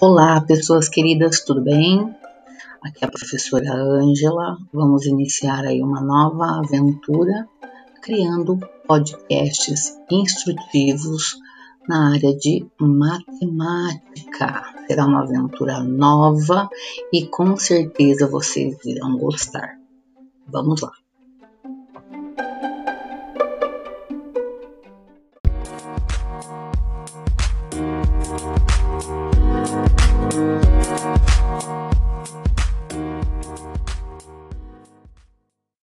Olá, pessoas queridas, tudo bem? Aqui é a professora Ângela. Vamos iniciar aí uma nova aventura criando podcasts instrutivos na área de matemática. Será uma aventura nova e com certeza vocês irão gostar. Vamos lá.